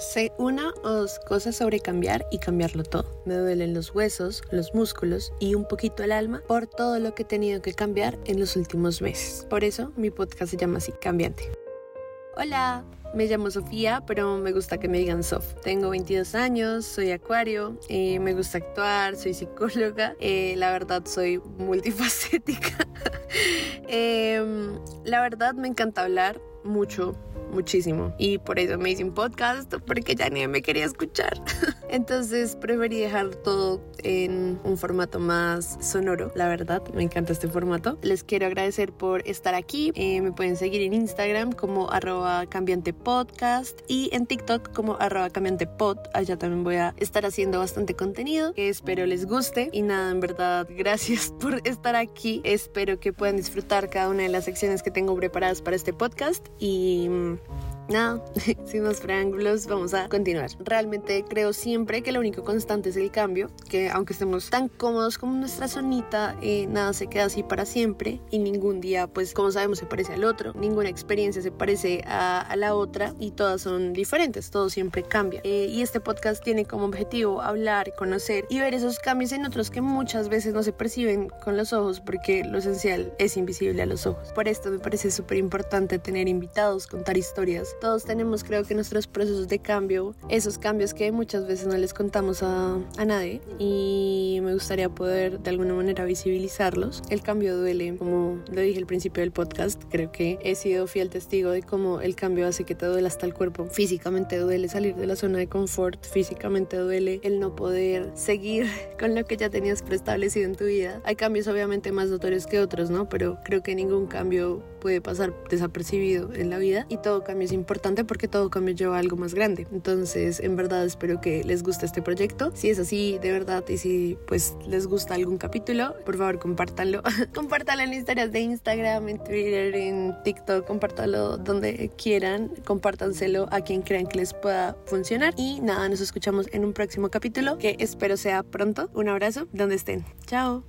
Sé una o dos cosas sobre cambiar y cambiarlo todo. Me duelen los huesos, los músculos y un poquito el alma por todo lo que he tenido que cambiar en los últimos meses. Por eso mi podcast se llama así, Cambiante. Hola, me llamo Sofía, pero me gusta que me digan Sof. Tengo 22 años, soy acuario, eh, me gusta actuar, soy psicóloga, eh, la verdad soy multifacética. Em, la verdad me encanta hablar mucho, muchísimo. Y por eso me hice un podcast, porque ya ni me quería escuchar. Entonces preferí dejar todo en un formato más sonoro, la verdad, me encanta este formato. Les quiero agradecer por estar aquí. Eh, me pueden seguir en Instagram como arroba cambiante y en TikTok como arroba cambiante. Allá también voy a estar haciendo bastante contenido espero les guste. Y nada, en verdad, gracias por estar aquí. Espero que puedan disfrutar cada una de las secciones que tengo preparadas para este podcast y mm, nada, sin más preámbulos, vamos a continuar. Realmente creo siempre que lo único constante es el cambio, que aunque estemos tan cómodos como nuestra zonita, eh, nada se queda así para siempre y ningún día, pues como sabemos, se parece al otro, ninguna experiencia se parece a, la otra y todas son diferentes, todo siempre cambia. Eh, y este podcast tiene como objetivo hablar, conocer y ver esos cambios en otros que muchas veces no se perciben con los ojos porque lo esencial es invisible a los ojos. Por esto me parece súper importante tener invitados, contar historias todos tenemos creo que nuestros procesos de cambio, esos cambios que muchas veces no les contamos a, a nadie y me gustaría poder de alguna manera visibilizarlos. El cambio duele, como lo dije al principio del podcast, creo que he sido fiel testigo de cómo el cambio hace que te duele hasta el cuerpo. Físicamente duele salir de la zona de confort, físicamente duele el no poder seguir con lo que ya tenías preestablecido en tu vida. Hay cambios obviamente más notorios que otros, ¿no? Pero creo que ningún cambio puede pasar desapercibido en la vida y todo cambio es importante porque todo cambio lleva a algo más grande. Entonces, en verdad espero que les guste este proyecto. Si es así, de verdad, y si pues les gusta algún capítulo, por favor compártanlo. compártanlo en historias de Instagram, en Twitter, en TikTok, compártanlo donde quieran, compártanselo a quien crean que les pueda funcionar. Y nada, nos escuchamos en un próximo capítulo que espero sea pronto. Un abrazo donde estén. Chao.